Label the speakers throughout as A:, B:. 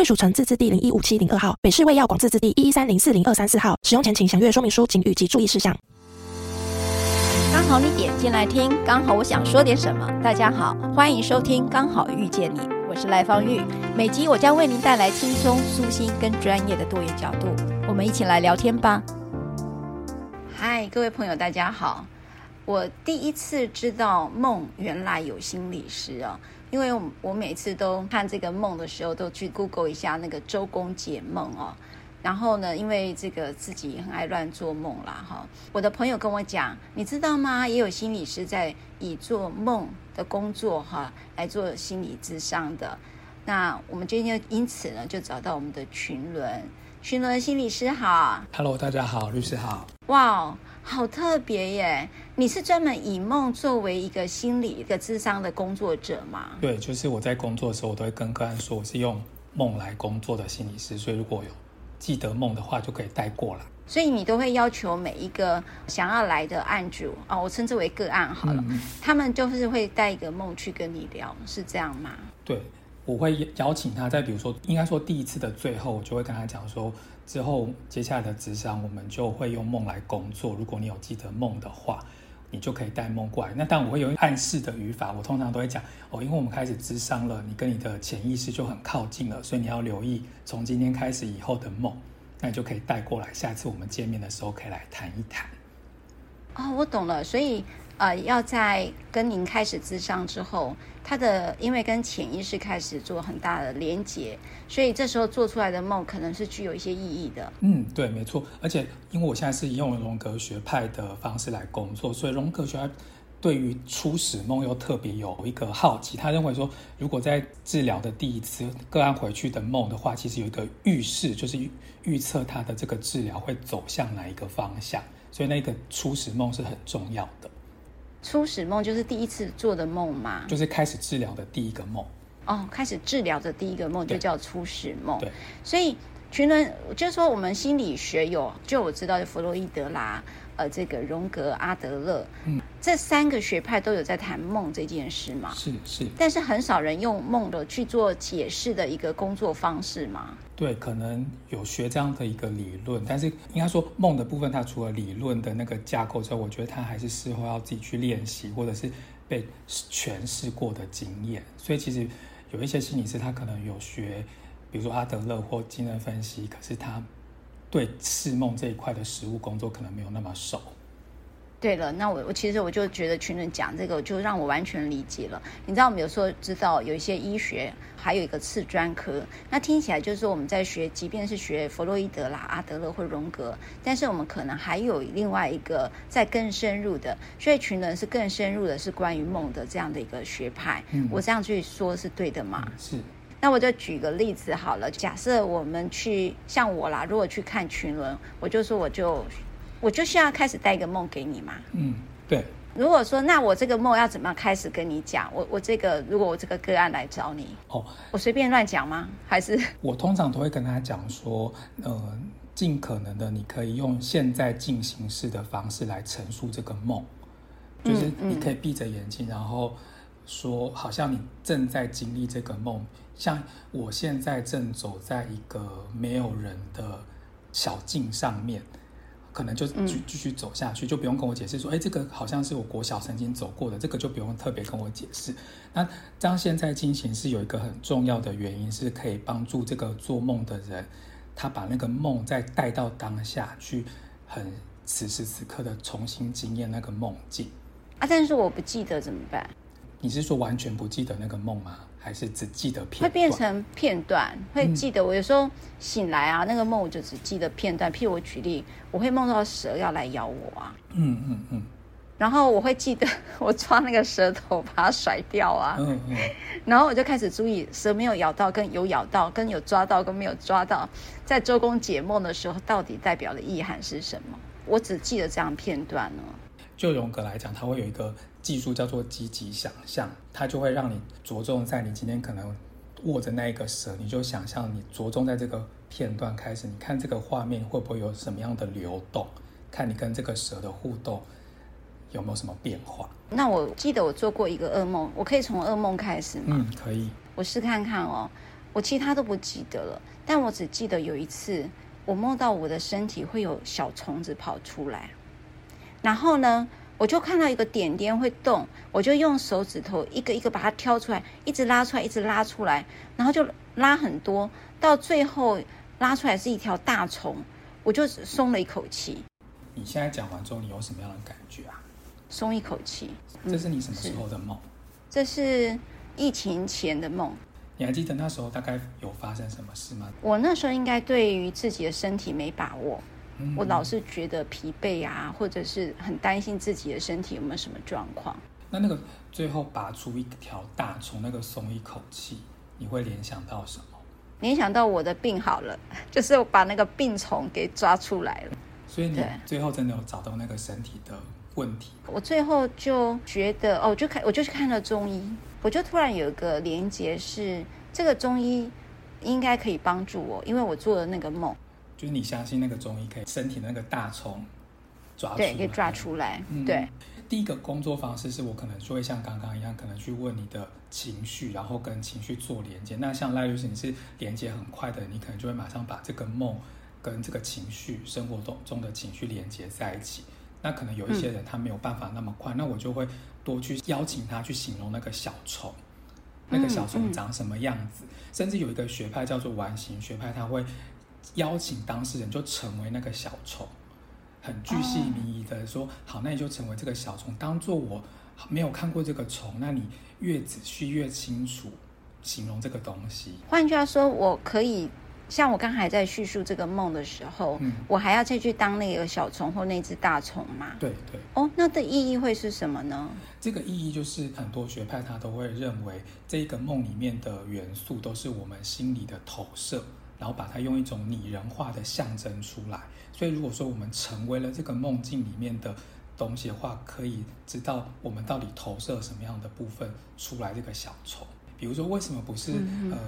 A: 贵属城自治地零一五七零二号，北市卫药广自治地一一三零四零二三四号。使用前请详阅说明书、警语及注意事项。
B: 刚好你点进来听，刚好我想说点什么。大家好，欢迎收听《刚好遇见你》，我是赖芳玉。每集我将为您带来轻松、舒心跟专业的多元角度，我们一起来聊天吧。嗨，各位朋友，大家好。我第一次知道梦原来有心理师哦。因为我每次都看这个梦的时候，都去 Google 一下那个周公解梦哦。然后呢，因为这个自己很爱乱做梦啦哈。我的朋友跟我讲，你知道吗？也有心理师在以做梦的工作哈来做心理咨商的。那我们今天因此呢，就找到我们的群伦，群伦心理师好。
C: Hello，大家好，律师好。
B: 哇。好特别耶！你是专门以梦作为一个心理一个智商的工作者吗？
C: 对，就是我在工作的时候，我都会跟个案说，我是用梦来工作的心理师，所以如果有记得梦的话，就可以带过来。
B: 所以你都会要求每一个想要来的案主啊、哦，我称之为个案好了，嗯、他们就是会带一个梦去跟你聊，是这样吗？
C: 对。我会邀请他，在比如说，应该说第一次的最后，我就会跟他讲说，之后接下来的咨商，我们就会用梦来工作。如果你有记得梦的话，你就可以带梦过来。那当然我会用暗示的语法，我通常都会讲哦，因为我们开始智商了，你跟你的潜意识就很靠近了，所以你要留意从今天开始以后的梦，那你就可以带过来。下次我们见面的时候可以来谈一谈。
B: 哦，我懂了，所以。呃，要在跟您开始咨商之后，他的因为跟潜意识开始做很大的连结，所以这时候做出来的梦可能是具有一些意义的。
C: 嗯，对，没错。而且因为我现在是用荣格学派的方式来工作，所以荣格学派对于初始梦又特别有一个好奇。他认为说，如果在治疗的第一次个案回去的梦的话，其实有一个预示，就是预测他的这个治疗会走向哪一个方向。所以那个初始梦是很重要的。
B: 初始梦就是第一次做的梦嘛？
C: 就是开始治疗的第一个梦。
B: 哦，开始治疗的第一个梦就叫初始梦。
C: 对，
B: 所以群伦就是说，我们心理学有，就我知道，就弗洛伊德啦。呃，这个荣格、阿德勒，嗯，这三个学派都有在谈梦这件事嘛？
C: 是是，
B: 但是很少人用梦的去做解释的一个工作方式嘛？
C: 对，可能有学这样的一个理论，但是应该说梦的部分，它除了理论的那个架构之后，我觉得它还是事后要自己去练习，或者是被诠释过的经验。所以其实有一些心理师，他可能有学，比如说阿德勒或精神分析，可是他。对释梦这一块的实务工作可能没有那么熟。
B: 对了，那我我其实我就觉得群人讲这个就让我完全理解了。你知道我们有时候知道有一些医学还有一个次专科，那听起来就是说我们在学，即便是学弗洛伊德啦、阿德勒或荣格，但是我们可能还有另外一个在更深入的，所以群人是更深入的是关于梦的这样的一个学派。嗯，我这样去说是对的吗？
C: 是。
B: 那我就举个例子好了，假设我们去像我啦，如果去看群伦，我就说我就我就需要开始带一个梦给你嘛。
C: 嗯，对。
B: 如果说那我这个梦要怎么样开始跟你讲？我我这个如果我这个个案来找你，哦，我随便乱讲吗？还是
C: 我通常都会跟他讲说，呃，尽可能的你可以用现在进行式的方式来陈述这个梦，就是你可以闭着眼睛，嗯嗯、然后。说好像你正在经历这个梦，像我现在正走在一个没有人的小径上面，可能就继继续走下去，就不用跟我解释说，哎，这个好像是我国小曾经走过的，这个就不用特别跟我解释。那这样现在进行是有一个很重要的原因，是可以帮助这个做梦的人，他把那个梦再带到当下去，很此时此刻的重新经验那个梦境。
B: 啊，但是我不记得怎么办？
C: 你是说完全不记得那个梦吗？还是只记得片段？
B: 会变成片段，会记得。我有时候醒来啊，那个梦我就只记得片段。譬如我举例，我会梦到蛇要来咬我啊。
C: 嗯嗯嗯。
B: 然后我会记得 我抓那个舌头把它甩掉啊，
C: 嗯嗯，
B: 然后我就开始注意蛇没有咬到跟有咬到跟有抓到跟没有抓到，在周公解梦的时候到底代表的意涵是什么？我只记得这样片段呢。
C: 就荣格来讲，他会有一个技术叫做积极想象，它就会让你着重在你今天可能握着那一个蛇，你就想象你着重在这个片段开始，你看这个画面会不会有什么样的流动？看你跟这个蛇的互动。有没有什么变化？
B: 那我记得我做过一个噩梦，我可以从噩梦开始吗？
C: 嗯，可以。
B: 我试看看哦，我其他都不记得了，但我只记得有一次，我梦到我的身体会有小虫子跑出来，然后呢，我就看到一个点点会动，我就用手指头一个一个把它挑出来，一直拉出来，一直拉出来，然后就拉很多，到最后拉出来是一条大虫，我就松了一口气。
C: 你现在讲完之后，你有什么样的感觉啊？
B: 松一口气。
C: 这是你什么时候的梦？
B: 这是疫情前的梦。
C: 你还记得那时候大概有发生什么事吗？
B: 我那时候应该对于自己的身体没把握，
C: 嗯、
B: 我老是觉得疲惫啊，或者是很担心自己的身体有没有什么状况。
C: 那那个最后拔出一条大虫，那个松一口气，你会联想到什么？
B: 联想到我的病好了，就是我把那个病虫给抓出来了。
C: 所以你最后真的有找到那个身体的问题？
B: 我最后就觉得哦，我就看，我就去看了中医，我就突然有一个连结，是这个中医应该可以帮助我，因为我做了那个梦。
C: 就是你相信那个中医可以身体那个大虫抓出来，
B: 对，可以抓出来。
C: 嗯、
B: 对，
C: 第一个工作方式是我可能就会像刚刚一样，可能去问你的情绪，然后跟情绪做连接。那像赖律师，你是连接很快的，你可能就会马上把这个梦跟这个情绪、生活中中的情绪连接在一起。那可能有一些人他没有办法那么快，嗯、那我就会多去邀请他去形容那个小虫，那个小虫长什么样子。嗯嗯、甚至有一个学派叫做完形学派，他会邀请当事人就成为那个小虫，很巨细靡遗的说：“哦、好，那你就成为这个小虫，当做我没有看过这个虫，那你越仔细越清楚形容这个东西。”
B: 换句话说，我可以。像我刚才在叙述这个梦的时候，嗯，我还要再去当那个小虫或那只大虫吗？
C: 对对。
B: 哦，那的意义会是什么呢？
C: 这个意义就是很多学派他都会认为，这个梦里面的元素都是我们心里的投射，然后把它用一种拟人化的象征出来。所以如果说我们成为了这个梦境里面的东西的话，可以知道我们到底投射什么样的部分出来这个小虫。比如说，为什么不是、嗯、呃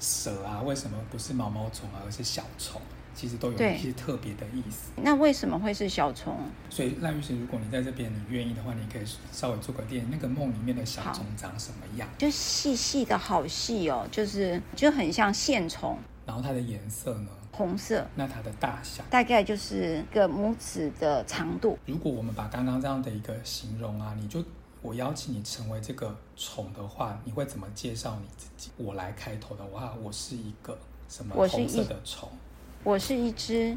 C: 蛇啊？为什么不是毛毛虫啊？而是小虫？其实都有一些特别的意思。
B: 那为什么会是小虫？
C: 所以赖律师，如果你在这边，你愿意的话，你可以稍微做个电影。那个梦里面的小虫长什么样？
B: 就细细的好细哦，就是就很像线虫。
C: 然后它的颜色呢？
B: 红色。
C: 那它的大小？
B: 大概就是个拇指的长度。
C: 如果我们把刚刚这样的一个形容啊，你就。我邀请你成为这个虫的话，你会怎么介绍你自己？我来开头的话，我是一个什么红色的虫？
B: 我是一只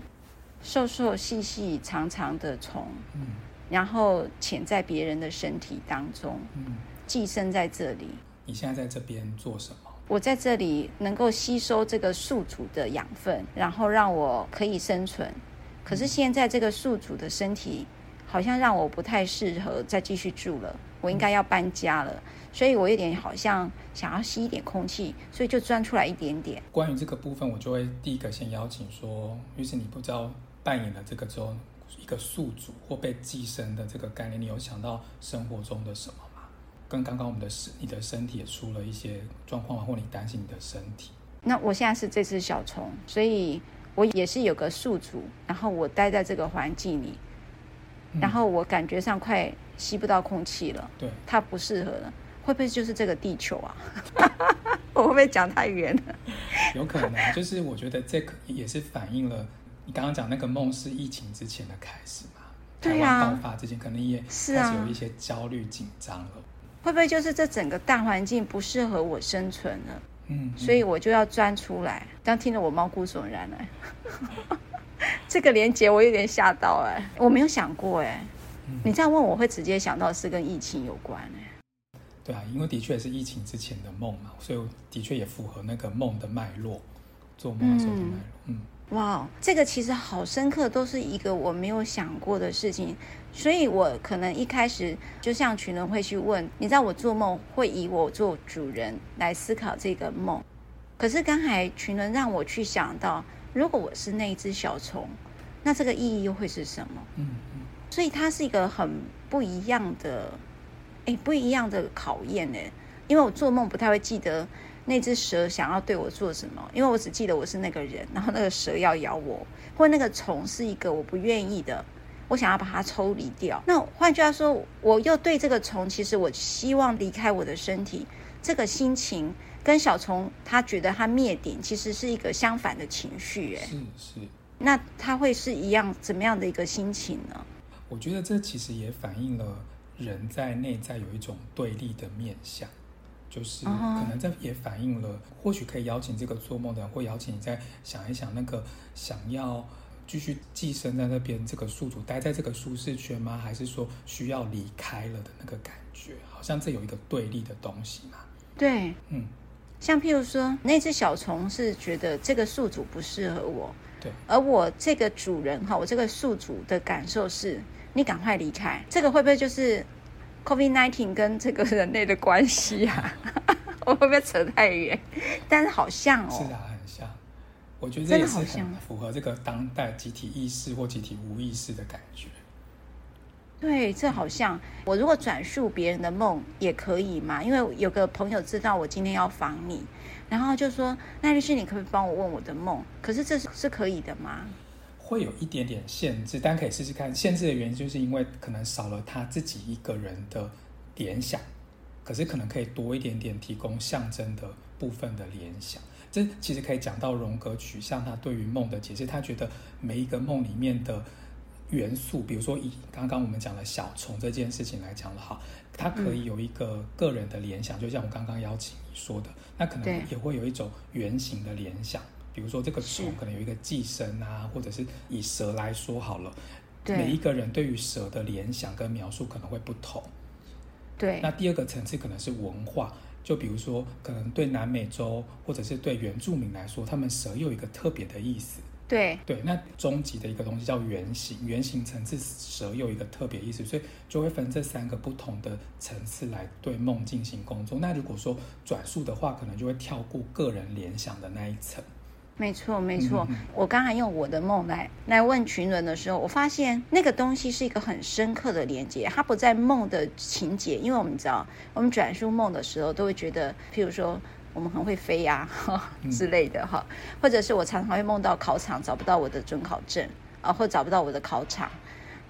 B: 瘦瘦细细长长的虫，
C: 嗯，
B: 然后潜在别人的身体当中，
C: 嗯，
B: 寄生在这里。
C: 你现在在这边做什么？
B: 我在这里能够吸收这个宿主的养分，然后让我可以生存。可是现在这个宿主的身体好像让我不太适合再继续住了。我应该要搬家了，所以我有点好像想要吸一点空气，所以就钻出来一点点。
C: 关于这个部分，我就会第一个先邀请说，于是你不知道扮演了这个之后一个宿主或被寄生的这个概念，你有想到生活中的什么？跟刚刚我们的身，你的身体也出了一些状况，或你担心你的身体。
B: 那我现在是这只小虫，所以我也是有个宿主，然后我待在这个环境里。然后我感觉上快吸不到空气了，
C: 对，
B: 它不适合了，会不会就是这个地球啊？我会不会讲太远了？
C: 有可能，就是我觉得这个也是反映了你刚刚讲那个梦是疫情之前的开始嘛？
B: 对啊，
C: 台湾爆发之前可能也开始有一些焦虑紧张了。
B: 会不会就是这整个大环境不适合我生存了？
C: 嗯，嗯，
B: 所以我就要钻出来。当听了我毛骨悚然了。这个连结我有点吓到哎，我没有想过哎，嗯、你这样问我会直接想到是跟疫情有关哎。
C: 对啊，因为的确是疫情之前的梦嘛，所以的确也符合那个梦的脉络，做梦的时候的脉络。嗯，嗯，
B: 哇，这个其实好深刻，都是一个我没有想过的事情，所以我可能一开始就像群人会去问，你知道我做梦会以我做主人来思考这个梦，可是刚才群人让我去想到，如果我是那一只小虫，那这个意义又会是什么？嗯嗯，所以它是一个很不一样的，哎，不一样的考验呢，因为我做梦不太会记得。那只蛇想要对我做什么？因为我只记得我是那个人，然后那个蛇要咬我，或那个虫是一个我不愿意的，我想要把它抽离掉。那换句话说，我又对这个虫，其实我希望离开我的身体，这个心情跟小虫他觉得他灭顶，其实是一个相反的情绪。哎，是是。那他会是一样怎么样的一个心情呢？
C: 我觉得这其实也反映了人在内在有一种对立的面向。就是可能这也反映了，或许可以邀请这个做梦的人，或邀请你再想一想，那个想要继续寄生在那边这个宿主待在这个舒适圈吗？还是说需要离开了的那个感觉？好像这有一个对立的东西嘛？
B: 对，嗯，像譬如说那只小虫是觉得这个宿主不适合我，
C: 对，
B: 而我这个主人哈，我这个宿主的感受是，你赶快离开，这个会不会就是？COVID-19 跟这个人类的关系啊，我会不会扯太远？但是好像哦，
C: 是啊，很像。我觉得这也是很符合这个当代集体意识或集体无意识的感觉。
B: 对，这好像我如果转述别人的梦也可以嘛？因为有个朋友知道我今天要访你，然后就说：“那律师，你可不可以帮我问我的梦？”可是这是是可以的吗？
C: 会有一点点限制，但可以试试看。限制的原因就是因为可能少了他自己一个人的联想，可是可能可以多一点点提供象征的部分的联想。这其实可以讲到荣格取向他对于梦的解释。他觉得每一个梦里面的元素，比如说以刚刚我们讲的小虫这件事情来讲的话，它可以有一个个人的联想，就像我刚刚邀请你说的，那可能也会有一种原型的联想。比如说这个虫可能有一个寄生啊，或者是以蛇来说好了，每一个人对于蛇的联想跟描述可能会不同。
B: 对。那
C: 第二个层次可能是文化，就比如说可能对南美洲或者是对原住民来说，他们蛇有一个特别的意思。
B: 对。
C: 对。那终极的一个东西叫原型，原型层次蛇有一个特别意思，所以就会分这三个不同的层次来对梦进行工作。那如果说转述的话，可能就会跳过个人联想的那一层。
B: 没错，没错。我刚才用我的梦来来问群人的时候，我发现那个东西是一个很深刻的连接，它不在梦的情节，因为我们知道，我们转述梦的时候都会觉得，譬如说我们很会飞呀、啊、之类的哈，或者是我常常会梦到考场找不到我的准考证啊，或找不到我的考场。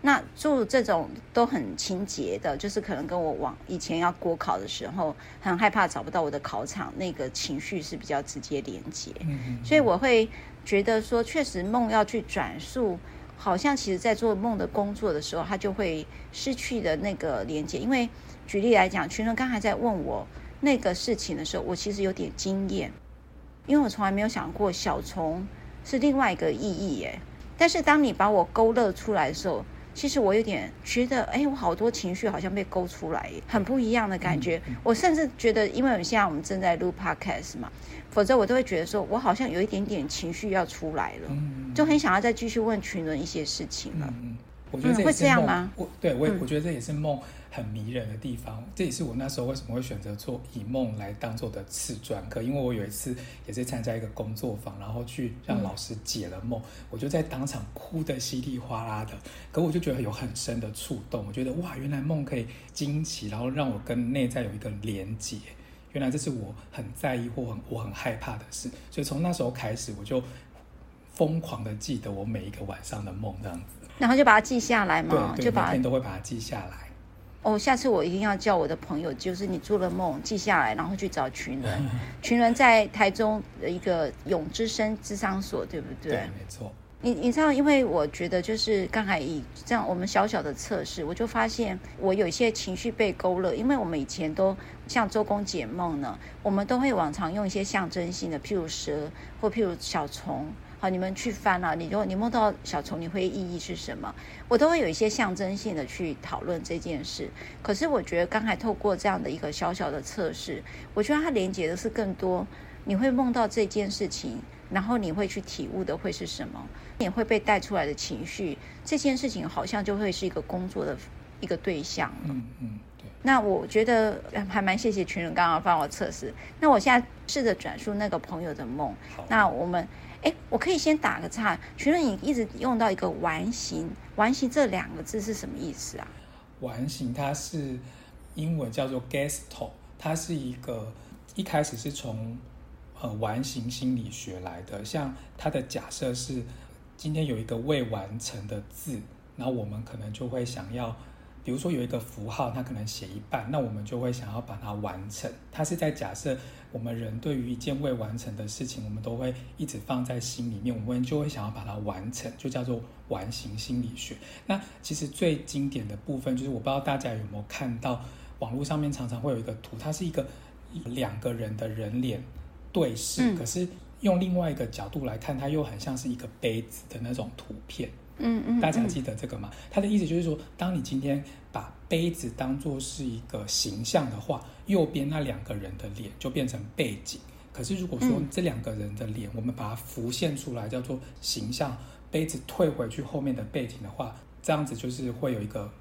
B: 那做这种都很情节的，就是可能跟我往以前要国考的时候，很害怕找不到我的考场，那个情绪是比较直接连接。所以我会觉得说，确实梦要去转述，好像其实在做梦的工作的时候，他就会失去的那个连接。因为举例来讲，群伦刚才在问我那个事情的时候，我其实有点惊艳，因为我从来没有想过小虫是另外一个意义耶。但是当你把我勾勒出来的时候，其实我有点觉得，哎，我好多情绪好像被勾出来，很不一样的感觉。嗯、我甚至觉得，因为现在我们正在录 podcast 嘛，否则我都会觉得说，我好像有一点点情绪要出来了，嗯、就很想要再继续问群人一些事情了。
C: 嗯我觉得这也是
B: 梦？我对
C: 我也，我觉得这也是梦很迷人的地方。嗯、这也是我那时候为什么会选择做以梦来当做的次专科，因为我有一次也是参加一个工作坊，然后去让老师解了梦，嗯、我就在当场哭得稀里哗啦的。可我就觉得有很深的触动，我觉得哇，原来梦可以惊奇，然后让我跟内在有一个连接。原来这是我很在意或很我很害怕的事，所以从那时候开始，我就疯狂的记得我每一个晚上的梦这样子。
B: 然后就把它记下来嘛，
C: 对，
B: 就把
C: 每天都会把它记下来。
B: 哦，下次我一定要叫我的朋友，就是你做了梦记下来，然后去找群人。群人在台中的一个永之声智商所，对不对？
C: 对，没错。
B: 你你知道，因为我觉得就是刚才以这样我们小小的测试，我就发现我有一些情绪被勾勒，因为我们以前都像周公解梦呢，我们都会往常用一些象征性的，譬如蛇或譬如小虫。好，你们去翻啊！你如果你梦到小虫，你会意义是什么？我都会有一些象征性的去讨论这件事。可是我觉得刚才透过这样的一个小小的测试，我觉得它连接的是更多你会梦到这件事情，然后你会去体悟的会是什么？你会被带出来的情绪，这件事情好像就会是一个工作的一个对象了。
C: 嗯嗯，对。
B: 那我觉得还蛮谢谢群人刚刚帮我测试。那我现在试着转述那个朋友的
C: 梦。
B: 那我们，哎，我可以先打个岔。群人，你一直用到一个完形，完形这两个字是什么意思啊？
C: 完形它是英文叫做 Gestalt，它是一个一开始是从呃完形心理学来的。像它的假设是，今天有一个未完成的字，然后我们可能就会想要。比如说有一个符号，它可能写一半，那我们就会想要把它完成。它是在假设我们人对于一件未完成的事情，我们都会一直放在心里面，我们就会想要把它完成，就叫做完形心理学。那其实最经典的部分就是，我不知道大家有没有看到网络上面常常会有一个图，它是一个两个人的人脸对视，嗯，可是用另外一个角度来看，它又很像是一个杯子的那种图片。
B: 嗯嗯，
C: 大家记得这个吗？他的意思就是说，当你今天把杯子当作是一个形象的话，右边那两个人的脸就变成背景。可是如果说这两个人的脸，我们把它浮现出来，叫做形象，杯子退回去后面的背景的话，这样子就是会有一个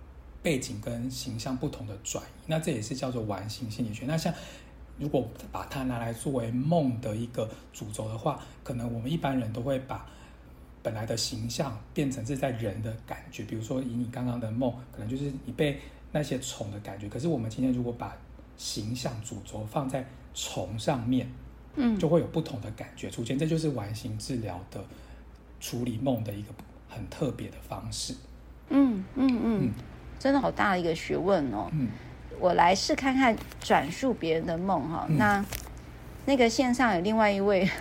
C: 背景跟形象不同的转移。那这也是叫做完形心理学。那像如果把它拿来作为梦的一个主轴的话，可能我们一般人都会把。本来的形象变成是在人的感觉，比如说以你刚刚的梦，可能就是你被那些虫的感觉。可是我们今天如果把形象主轴放在虫上面，嗯，就会有不同的感觉出现。这就是完形治疗的处理梦的一个很特别的方式。
B: 嗯嗯嗯，嗯，真的好大的一个学问哦。嗯，我来试看看转述别人的梦哈。嗯，那那个线上有另外一位。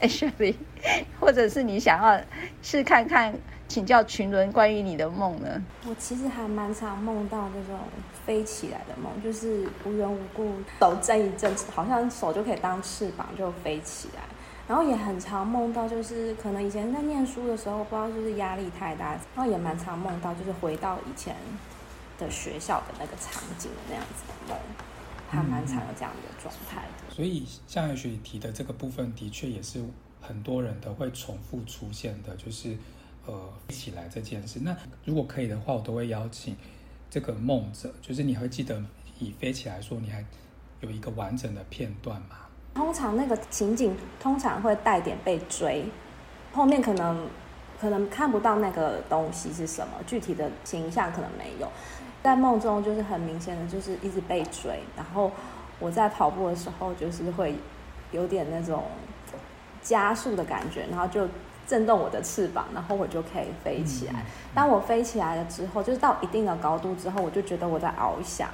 B: Ashley，或者是你想要试看看请教群伦关于你的梦呢？
D: 我其实还蛮常梦到这种飞起来的梦，就是无缘无故手震一震，好像手就可以当翅膀就飞起来。然后也很常梦到，就是可能以前在念书的时候，不知道就是压力太大，然后也蛮常梦到，就是回到以前的学校的那个场景的那样子的梦。还蛮常有这样的状态的，
C: 所以像有学提的这个部分，的确也是很多人都会重复出现的，就是呃飞起来这件事。那如果可以的话，我都会邀请这个梦者，就是你会记得以飞起来说，你还有一个完整的片段吗？
D: 通常那个情景通常会带点被追，后面可能可能看不到那个东西是什么，具体的形象可能没有。在梦中就是很明显的，就是一直被追，然后我在跑步的时候，就是会有点那种加速的感觉，然后就震动我的翅膀，然后我就可以飞起来。当我飞起来了之后，就是到一定的高度之后，我就觉得我在翱翔，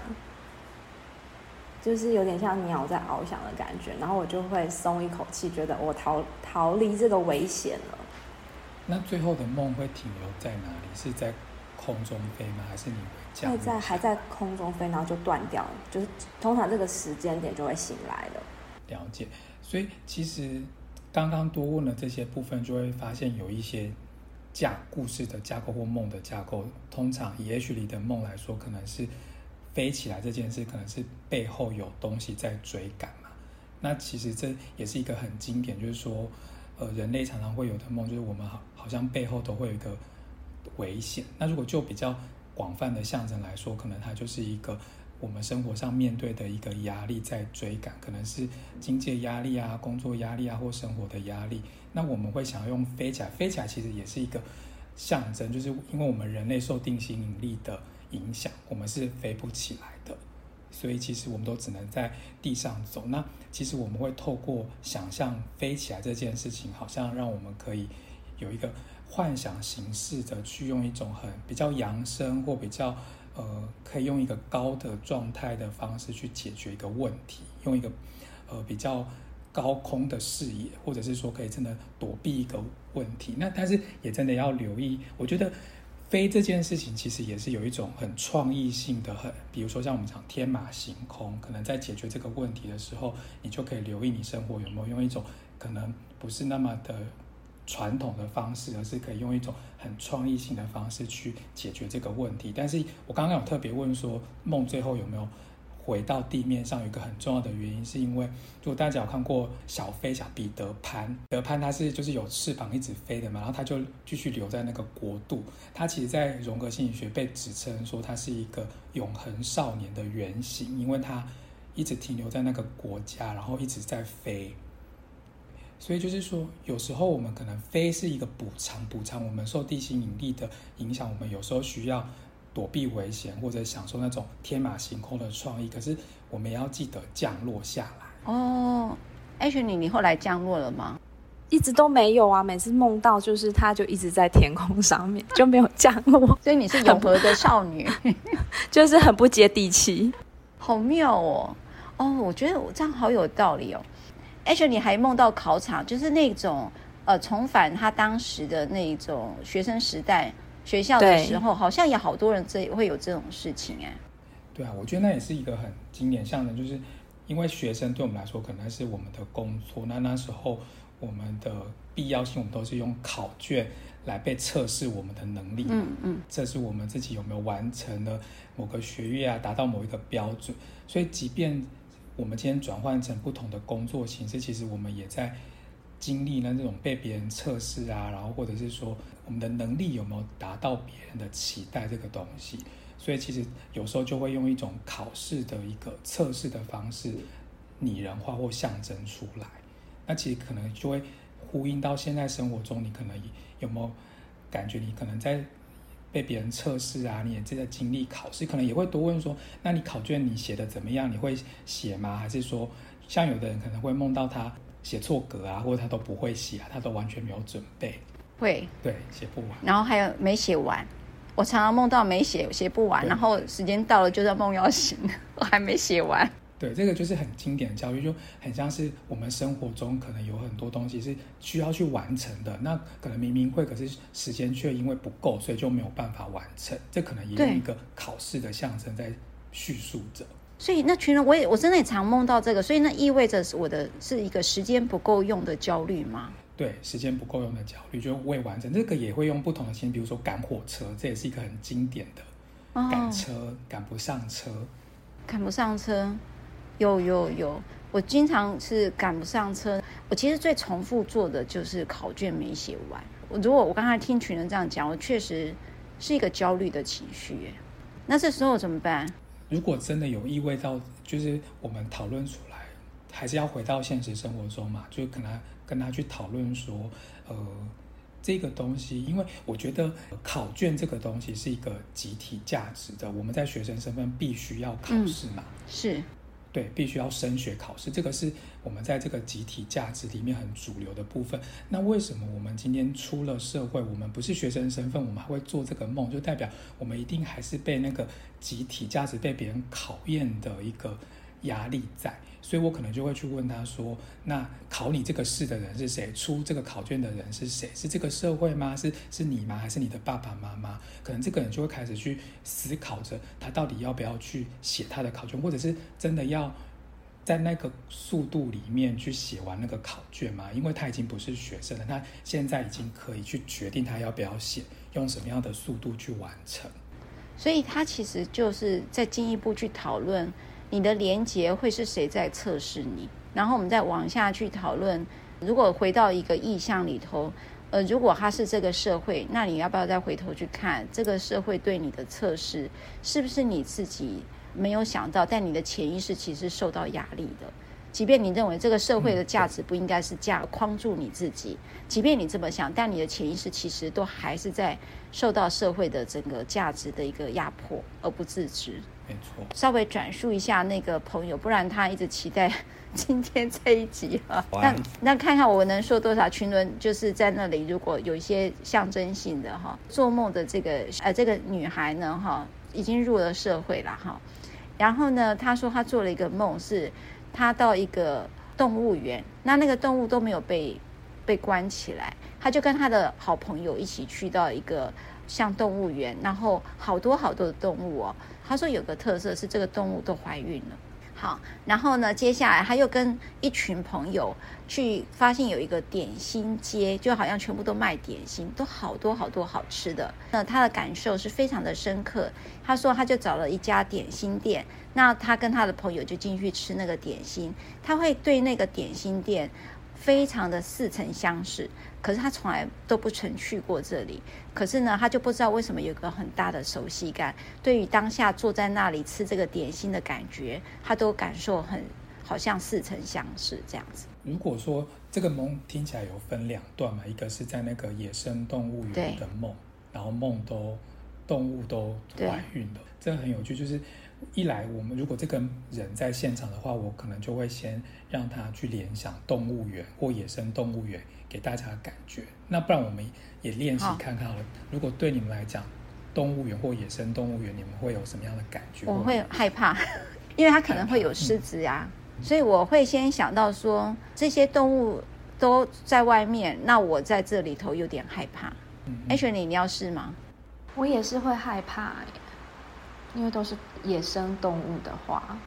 D: 就是有点像鸟在翱翔的感觉，然后我就会松一口气，觉得我逃逃离这个危险了。
C: 那最后的梦会停留在哪里？是在空中飞吗？还是你？
D: 会在还在空中飞，然后就断掉了，就是通常这个时间点就会醒来了。
C: 了解，所以其实刚刚多问了这些部分，就会发现有一些架故事的架构或梦的架构。通常以 H 里的梦来说，可能是飞起来这件事，可能是背后有东西在追赶嘛。那其实这也是一个很经典，就是说，呃，人类常常会有的梦，就是我们好好像背后都会有一个危险。那如果就比较广泛的象征来说，可能它就是一个我们生活上面对的一个压力在追赶，可能是经济压力啊、工作压力啊，或生活的压力。那我们会想要用飞起来，飞起来其实也是一个象征，就是因为我们人类受地心引力的影响，我们是飞不起来的，所以其实我们都只能在地上走。那其实我们会透过想象飞起来这件事情，好像让我们可以有一个。幻想形式的去用一种很比较扬升或比较呃，可以用一个高的状态的方式去解决一个问题，用一个呃比较高空的视野，或者是说可以真的躲避一个问题。那但是也真的要留意，我觉得飞这件事情其实也是有一种很创意性的，很比如说像我们讲天马行空，可能在解决这个问题的时候，你就可以留意你生活有没有用一种可能不是那么的。传统的方式，而是可以用一种很创意性的方式去解决这个问题。但是我刚刚有特别问说，梦最后有没有回到地面上，有一个很重要的原因，是因为如果大家有看过小飞侠彼得潘，彼得潘他是就是有翅膀一直飞的嘛，然后他就继续留在那个国度。他其实，在荣格心理学被指称说他是一个永恒少年的原型，因为他一直停留在那个国家，然后一直在飞。所以就是说，有时候我们可能飞是一个补偿，补偿我们受地心引力的影响，我们有时候需要。躲避危险或者享受那种天马行空的创意，可是我们也要记得降落下来
B: 哦。Ashley，你后来降落了吗？
D: 一直都没有啊，每次梦到就是它就一直在天空上面，就没有降落。
B: 所以你是永和的少女，
D: 就是很不接地气，
B: 好妙哦。哦，我觉得我这样好有道理哦。Ashley，你还梦到考场，就是那种呃重返他当时的那种学生时代。学校的时候，好像也好多人这会有这种事情哎。
C: 对啊，我觉得那也是一个很经典象征，就是因为学生对我们来说可能是我们的工作，那那时候我们的必要性，我们都是用考卷来被测试我们的能力，嗯嗯，测试我们自己有没有完成了某个学业啊，达到某一个标准。所以，即便我们今天转换成不同的工作形式，其实我们也在。经历呢，这种被别人测试啊，然后或者是说我们的能力有没有达到别人的期待这个东西，所以其实有时候就会用一种考试的一个测试的方式拟人化或象征出来。那其实可能就会呼应到现在生活中，你可能有没有感觉你可能在被别人测试啊，你也正在经历考试，可能也会多问说，那你考卷你写的怎么样？你会写吗？还是说像有的人可能会梦到他。写错格啊，或者他都不会写啊，他都完全没有准备。
B: 会，
C: 对，写不完。
B: 然后还有没写完，我常常梦到没写，写不完，然后时间到了，就在梦要醒，我还没写完。
C: 对，这个就是很经典的教育，就很像是我们生活中可能有很多东西是需要去完成的，那可能明明会，可是时间却因为不够，所以就没有办法完成。这可能也有一个考试的象征在叙述着。
B: 所以那群人，我也我真的也常梦到这个，所以那意味着我的是一个时间不够用的焦虑吗？
C: 对，时间不够用的焦虑就未完成。这个也会用不同的心，比如说赶火车，这也是一个很经典的。赶车赶不上车，
B: 赶不上车，有有有，我经常是赶不上车。我其实最重复做的就是考卷没写完。我如果我刚才听群人这样讲，我确实是一个焦虑的情绪。那这时候怎么办？
C: 如果真的有意味到，就是我们讨论出来，还是要回到现实生活中嘛，就可能跟他去讨论说，呃，这个东西，因为我觉得考卷这个东西是一个集体价值的，我们在学生身份必须要考试嘛，
B: 嗯、是。
C: 对，必须要升学考试，这个是我们在这个集体价值里面很主流的部分。那为什么我们今天出了社会，我们不是学生身份，我们还会做这个梦？就代表我们一定还是被那个集体价值被别人考验的一个压力在。所以我可能就会去问他说：“那考你这个试的人是谁？出这个考卷的人是谁？是这个社会吗？是是你吗？还是你的爸爸妈妈？可能这个人就会开始去思考着，他到底要不要去写他的考卷，或者是真的要在那个速度里面去写完那个考卷吗？因为他已经不是学生了，他现在已经可以去决定他要不要写，用什么样的速度去完成。
B: 所以他其实就是再进一步去讨论。”你的连接会是谁在测试你？然后我们再往下去讨论。如果回到一个意象里头，呃，如果他是这个社会，那你要不要再回头去看这个社会对你的测试，是不是你自己没有想到，但你的潜意识其实受到压力的？即便你认为这个社会的价值不应该是架框住你自己，即便你这么想，但你的潜意识其实都还是在受到社会的整个价值的一个压迫而不自知。
C: 没错，
B: 稍微转述一下那个朋友，不然他一直期待今天这一集啊。那那看看我能说多少群伦，就是在那里，如果有一些象征性的哈，做梦的这个呃这个女孩呢哈，已经入了社会了哈。然后呢，她说她做了一个梦，是她到一个动物园，那那个动物都没有被被关起来，她就跟她的好朋友一起去到一个像动物园，然后好多好多的动物哦。他说有个特色是这个动物都怀孕了，好，然后呢，接下来他又跟一群朋友去发现有一个点心街，就好像全部都卖点心，都好多好多好吃的。那他的感受是非常的深刻。他说，他就找了一家点心店，那他跟他的朋友就进去吃那个点心，他会对那个点心店。非常的似曾相识，可是他从来都不曾去过这里。可是呢，他就不知道为什么有个很大的熟悉感。对于当下坐在那里吃这个点心的感觉，他都感受很好像似曾相识这样子。
C: 如果说这个梦听起来有分两段嘛，一个是在那个野生动物园的梦，然后梦都动物都怀孕了，这个很有趣，就是。一来，我们如果这个人在现场的话，我可能就会先让他去联想动物园或野生动物园给大家的感觉。那不然我们也练习看看好了。如果对你们来讲，动物园或野生动物园，你们会有什么样的感觉？
B: 我会害怕，因为它可能会有狮子呀，嗯、所以我会先想到说这些动物都在外面，那我在这里头有点害怕。嗯，Ashley，你要试吗？
D: 我也是会害怕。因为都是野生动物的话，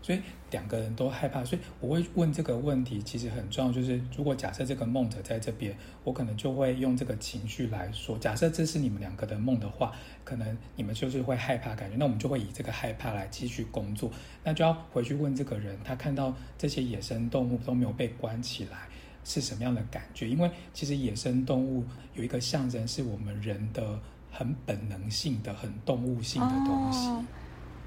C: 所以两个人都害怕，所以我会问这个问题，其实很重要。就是如果假设这个梦者在这边，我可能就会用这个情绪来说。假设这是你们两个的梦的话，可能你们就是会害怕感觉，那我们就会以这个害怕来继续工作。那就要回去问这个人，他看到这些野生动物都没有被关起来，是什么样的感觉？因为其实野生动物有一个象征，是我们人的。很本能性的、很动物性的东西，哦，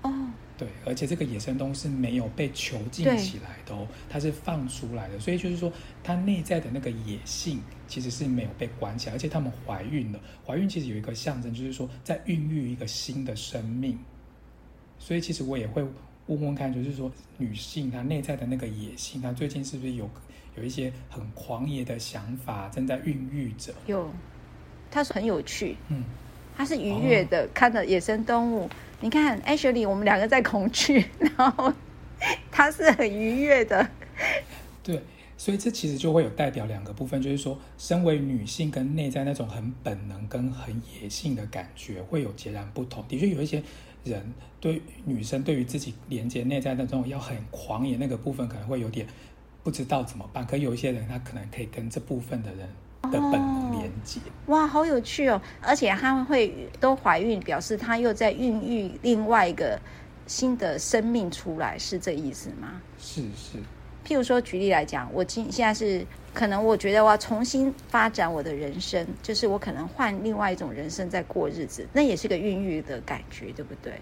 C: 哦，对，而且这个野生动物是没有被囚禁起来的哦，它是放出来的，所以就是说，它内在的那个野性其实是没有被关起来，而且它们怀孕了，怀孕其实有一个象征，就是说在孕育一个新的生命，所以其实我也会问问看，就是说女性她内在的那个野性，她最近是不是有有一些很狂野的想法正在孕育着？
B: 有，它是很有趣，嗯。它是愉悦的，哦、看着野生动物。你看，Ashley，我们两个在恐惧，然后它是很愉悦的。
C: 对，所以这其实就会有代表两个部分，就是说，身为女性跟内在那种很本能跟很野性的感觉会有截然不同。的确，有一些人对女生对于自己连接内在的那种要很狂野那个部分，可能会有点不知道怎么办。可有一些人，他可能可以跟这部分的人。的本能连接，
B: 哇，好有趣哦！而且他们会都怀孕，表示他又在孕育另外一个新的生命出来，是这意思吗？
C: 是是。
B: 譬如说，举例来讲，我今现在是可能，我觉得我要重新发展我的人生，就是我可能换另外一种人生在过日子，那也是个孕育的感觉，对不对？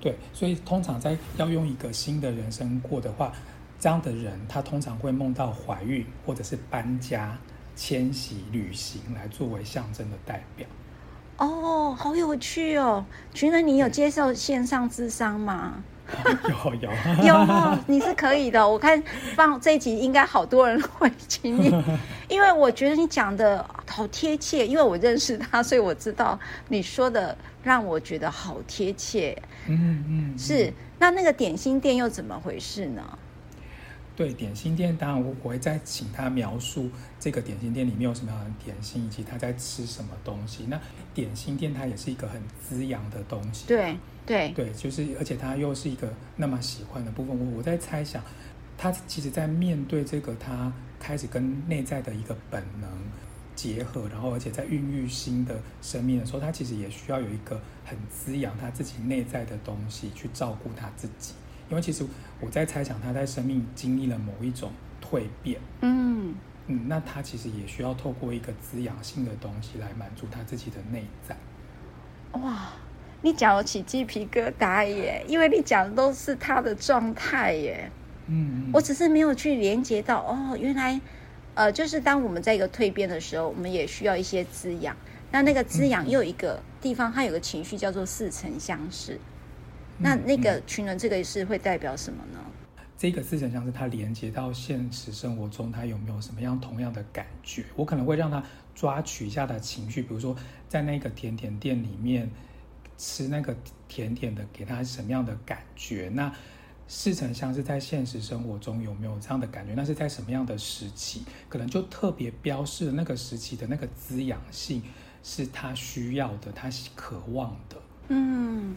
C: 对，所以通常在要用一个新的人生过的话，这样的人他通常会梦到怀孕或者是搬家。迁徙、旅行来作为象征的代表。
B: 哦，好有趣哦！群人，你有接受线上智商吗？
C: 有有
B: 有，你是可以的。我看放这一集，应该好多人会请你，因为我觉得你讲的好贴切。因为我认识他，所以我知道你说的让我觉得好贴切。嗯嗯，嗯是。那那个点心店又怎么回事呢？
C: 对，点心店，当然我我会再请他描述这个点心店里面有什么样的点心，以及他在吃什么东西。那点心店它也是一个很滋养的东西。
B: 对对
C: 对，就是而且他又是一个那么喜欢的部分。我我在猜想，他其实，在面对这个他开始跟内在的一个本能结合，然后而且在孕育新的生命的时候，他其实也需要有一个很滋养他自己内在的东西去照顾他自己。因为其实我在猜想，他在生命经历了某一种蜕变，嗯嗯，那他其实也需要透过一个滋养性的东西来满足他自己的内在。
B: 哇，你讲我起鸡皮疙瘩耶！因为你讲的都是他的状态耶，嗯，嗯，我只是没有去连接到哦，原来呃，就是当我们在一个蜕变的时候，我们也需要一些滋养。那那个滋养又有一个地方，它有个情绪叫做似曾相识。那那个群人，这个是会代表什么呢？
C: 这个似曾相识，它连接到现实生活中，它有没有什么样同样的感觉？我可能会让他抓取一下他的情绪，比如说在那个甜点店里面吃那个甜点的，给他什么样的感觉？那似曾相识在现实生活中有没有这样的感觉？那是在什么样的时期？可能就特别标示那个时期的那个滋养性是他需要的，他渴望的。嗯。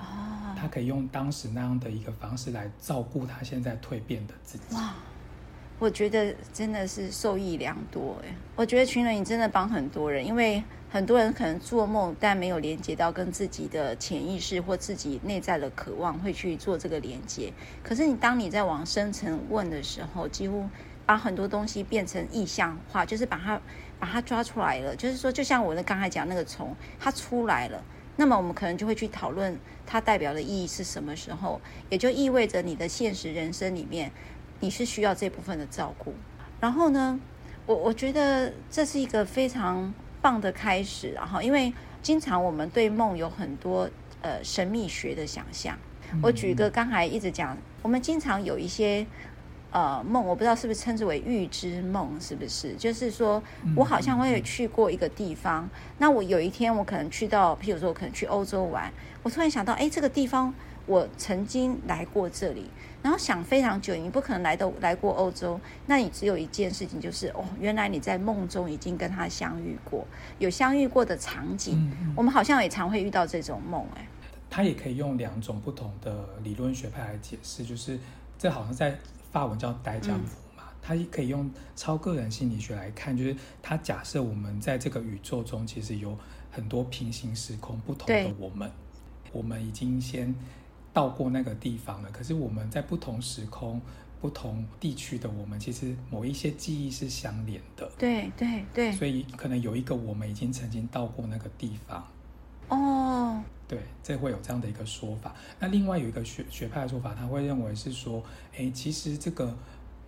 C: 哦，他可以用当时那样的一个方式来照顾他现在蜕变的自己。
B: 哇，我觉得真的是受益良多哎！我觉得群人，你真的帮很多人，因为很多人可能做梦，但没有连接到跟自己的潜意识或自己内在的渴望，会去做这个连接。可是你当你在往深层问的时候，几乎把很多东西变成意象化，就是把它把它抓出来了。就是说，就像我的刚才讲那个虫，它出来了。那么我们可能就会去讨论它代表的意义是什么时候，也就意味着你的现实人生里面，你是需要这部分的照顾。然后呢，我我觉得这是一个非常棒的开始。然后，因为经常我们对梦有很多呃神秘学的想象。我举一个刚才一直讲，我们经常有一些。呃，梦我不知道是不是称之为预知梦，是不是？就是说我好像会去过一个地方，那我有一天我可能去到，譬如说我可能去欧洲玩，我突然想到，哎，这个地方我曾经来过这里，然后想非常久，你不可能来到来过欧洲，那你只有一件事情，就是哦，原来你在梦中已经跟他相遇过，有相遇过的场景，我们好像也常会遇到这种梦，哎，
C: 他也可以用两种不同的理论学派来解释，就是这好像在。法文叫呆江福嘛，它可以用超个人心理学来看，就是它假设我们在这个宇宙中其实有很多平行时空不同的我们，我们已经先到过那个地方了，可是我们在不同时空、不同地区的我们，其实某一些记忆是相连的。
B: 对对对，
C: 所以可能有一个我们已经曾经到过那个地方。
B: 哦。
C: 对，这会有这样的一个说法。那另外有一个学学派的说法，他会认为是说，哎，其实这个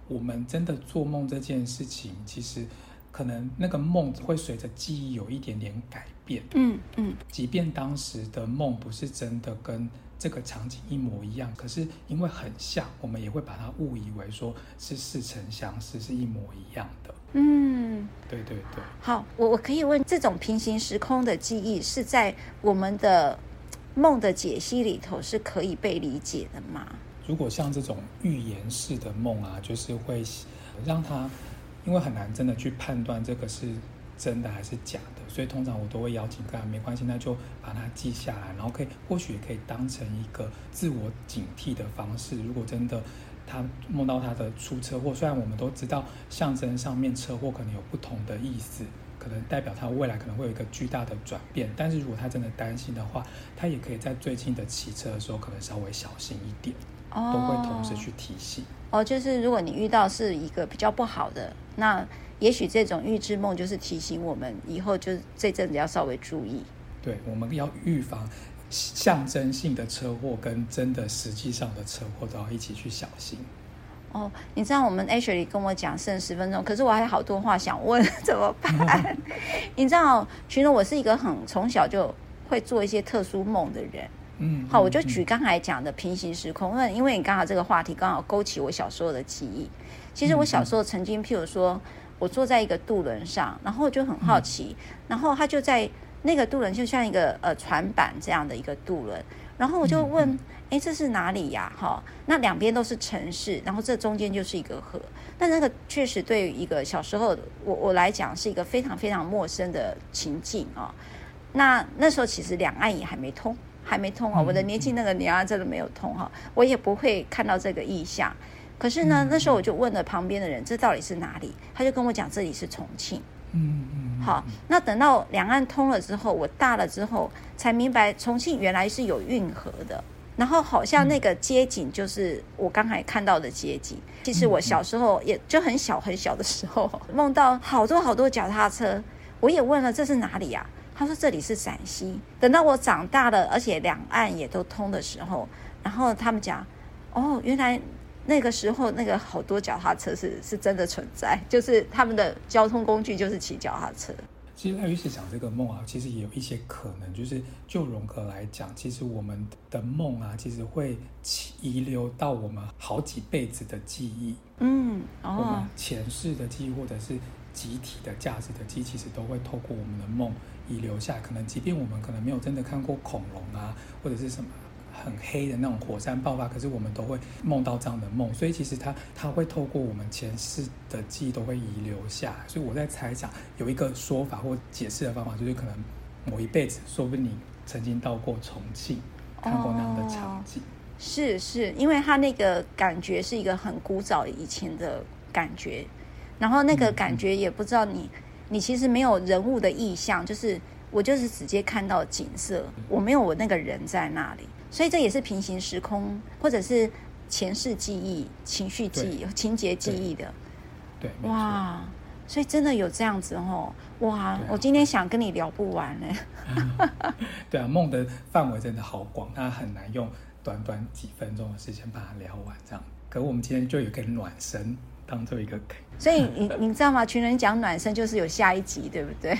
C: 我们真的做梦这件事情，其实可能那个梦会随着记忆有一点点改变。
B: 嗯嗯，
C: 即便当时的梦不是真的跟这个场景一模一样，可是因为很像，我们也会把它误以为说是似曾相识，是一模一样的。
B: 嗯，
C: 对对对。
B: 好，我我可以问，这种平行时空的记忆是在我们的梦的解析里头是可以被理解的吗？
C: 如果像这种预言式的梦啊，就是会让他，因为很难真的去判断这个是真的还是假的，所以通常我都会邀请个人，没关系，那就把它记下来，然后可以或许可以当成一个自我警惕的方式。如果真的他梦到他的出车祸，虽然我们都知道象征上面车祸可能有不同的意思。可能代表他未来可能会有一个巨大的转变，但是如果他真的担心的话，他也可以在最近的骑车的时候可能稍微小心一点，都会同时去提醒。
B: 哦，就是如果你遇到是一个比较不好的，那也许这种预知梦就是提醒我们以后就这阵子要稍微注意。
C: 对，我们要预防象征性的车祸跟真的实际上的车祸都要一起去小心。
B: 哦，你知道我们 Ashley 跟我讲剩十分钟，可是我还有好多话想问，怎么办？你知道，其实我是一个很从小就会做一些特殊梦的人。嗯，好，我就举刚才讲的平行时空，那因为你刚好这个话题刚好勾起我小时候的记忆。其实我小时候曾经，譬如说我坐在一个渡轮上，然后我就很好奇，然后他就在那个渡轮就像一个呃船板这样的一个渡轮，然后我就问。哎，这是哪里呀？哈，那两边都是城市，然后这中间就是一个河。那那个确实对于一个小时候我我来讲是一个非常非常陌生的情境啊。那那时候其实两岸也还没通，还没通啊。我的年轻那个两岸真的没有通哈，我也不会看到这个意象。可是呢，那时候我就问了旁边的人，这到底是哪里？他就跟我讲，这里是重庆。
C: 嗯嗯。
B: 好，那等到两岸通了之后，我大了之后才明白，重庆原来是有运河的。然后好像那个街景就是我刚才看到的街景。其实我小时候也就很小很小的时候，梦到好多好多脚踏车。我也问了这是哪里呀？他说这里是陕西。等到我长大了，而且两岸也都通的时候，然后他们讲，哦，原来那个时候那个好多脚踏车是是真的存在，就是他们的交通工具就是骑脚踏车。
C: 其实赖律师讲这个梦啊，其实也有一些可能，就是就荣格来讲，其实我们的梦啊，其实会遗留到我们好几辈子的记忆。
B: 嗯，哦，
C: 我们前世的记忆，或者是集体的价值的记忆，其实都会透过我们的梦遗留下。可能即便我们可能没有真的看过恐龙啊，或者是什么。很黑的那种火山爆发，可是我们都会梦到这样的梦，所以其实它它会透过我们前世的记忆都会遗留下。所以我在猜想，有一个说法或解释的方法，就是可能某一辈子，说不定你曾经到过重庆。看过那样的场景。
B: 哦、是是，因为它那个感觉是一个很古早以前的感觉，然后那个感觉也不知道你、嗯、你其实没有人物的意象，就是我就是直接看到景色，我没有我那个人在那里，所以这也是平行时空或者是前世记忆、情绪记忆、情节记忆的。
C: 对，
B: 哇。所以真的有这样子哦，哇！啊、我今天想跟你聊不完呢。
C: 对啊，梦的范围真的好广，它很难用短短几分钟的时间把它聊完这样。可我们今天就有个暖身当做一个。
B: 所以你 你知道吗？群人讲暖身就是有下一集，对不对？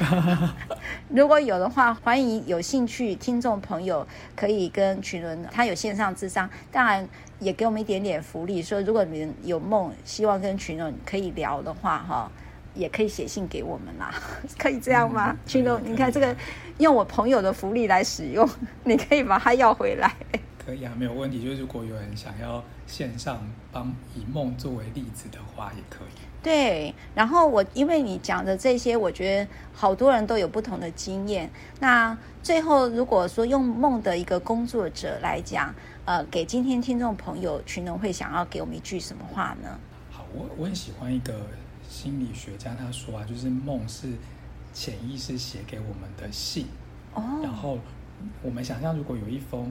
B: 如果有的话，欢迎有兴趣听众朋友可以跟群人，他有线上智商，当然也给我们一点点福利，说如果你们有梦，希望跟群人可以聊的话，哈。也可以写信给我们啦，可以这样吗？群龙、嗯，你看这个，用我朋友的福利来使用，你可以把它要回来。
C: 可以啊，没有问题。就是如果有人想要线上帮以梦作为例子的话，也可以。
B: 对，然后我因为你讲的这些，我觉得好多人都有不同的经验。那最后，如果说用梦的一个工作者来讲，呃，给今天听众朋友群龙会想要给我们一句什么话呢？
C: 好，我我很喜欢一个。心理学家他说啊，就是梦是潜意识写给我们的信。哦。然后我们想象，如果有一封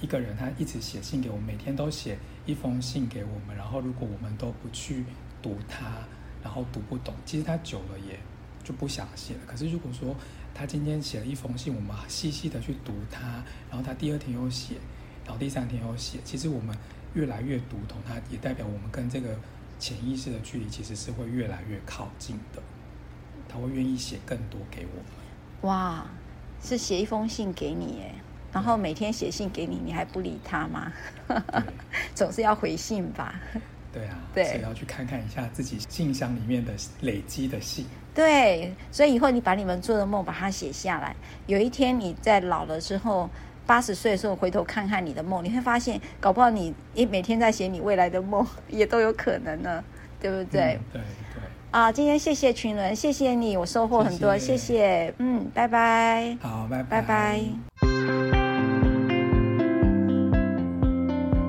C: 一个人他一直写信给我们，每天都写一封信给我们，然后如果我们都不去读它，然后读不懂，其实他久了也就不想写了。可是如果说他今天写了一封信，我们细细的去读它，然后他第二天又写，然后第三天又写，其实我们越来越读懂它，也代表我们跟这个。潜意识的距离其实是会越来越靠近的，他会愿意写更多给我们。
B: 哇，是写一封信给你耶，然后每天写信给你，你还不理他吗？对 总是要回信吧？
C: 对啊，
B: 对，
C: 所以要去看看一下自己信箱里面的累积的信。
B: 对，所以以后你把你们做的梦把它写下来，有一天你在老了之后。八十岁的时候回头看看你的梦，你会发现，搞不好你一每天在写你未来的梦，也都有可能呢，对不对？
C: 嗯、对对。
B: 啊，今天谢谢群伦，谢谢你，我收获很多，谢谢。谢谢嗯，拜拜。
C: 好，拜拜。拜